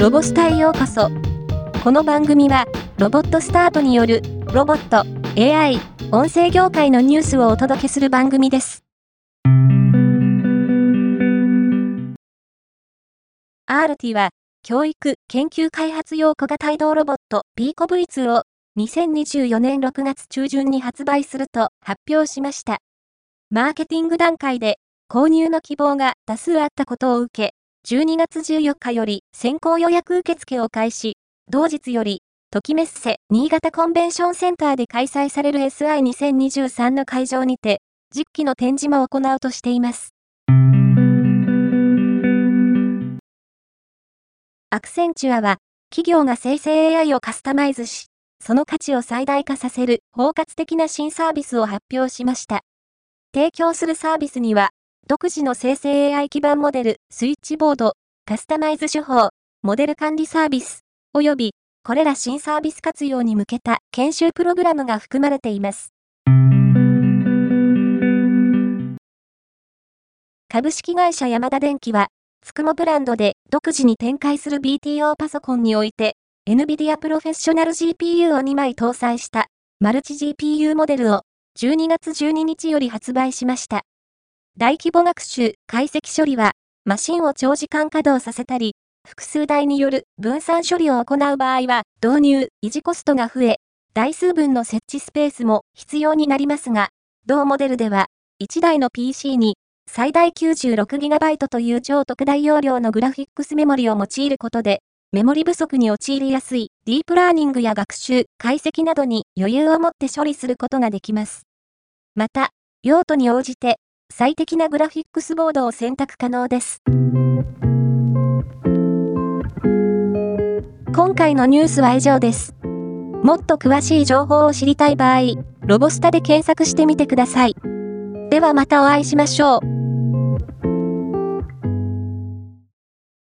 ロボスタへようこそ。この番組は、ロボットスタートによる、ロボット、AI、音声業界のニュースをお届けする番組です。RT は、教育、研究開発用小型移動ロボット PCOV2 を2024年6月中旬に発売すると発表しました。マーケティング段階で購入の希望が多数あったことを受け、12月14日より先行予約受付を開始、同日より、ときメッセ新潟コンベンションセンターで開催される SI2023 の会場にて、実機の展示も行うとしています。アクセンチュアは、企業が生成 AI をカスタマイズし、その価値を最大化させる包括的な新サービスを発表しました。提供するサービスには、独自の生成 AI 基盤モデル、スイッチボード、カスタマイズ手法、モデル管理サービス、及び、これら新サービス活用に向けた研修プログラムが含まれています。株式会社ヤマダ電機は、つくもブランドで独自に展開する BTO パソコンにおいて、NVIDIA プロフェッショナル GPU を2枚搭載したマルチ GPU モデルを12月12日より発売しました。大規模学習、解析処理は、マシンを長時間稼働させたり、複数台による分散処理を行う場合は、導入、維持コストが増え、台数分の設置スペースも必要になりますが、同モデルでは、1台の PC に最大 96GB という超特大容量のグラフィックスメモリを用いることで、メモリ不足に陥りやすいディープラーニングや学習、解析などに余裕を持って処理することができます。また、用途に応じて最適なグラフィックスボードを選択可能です。今回のニュースは以上です。もっと詳しい情報を知りたい場合、ロボスタで検索してみてください。ではまたお会いしましょう。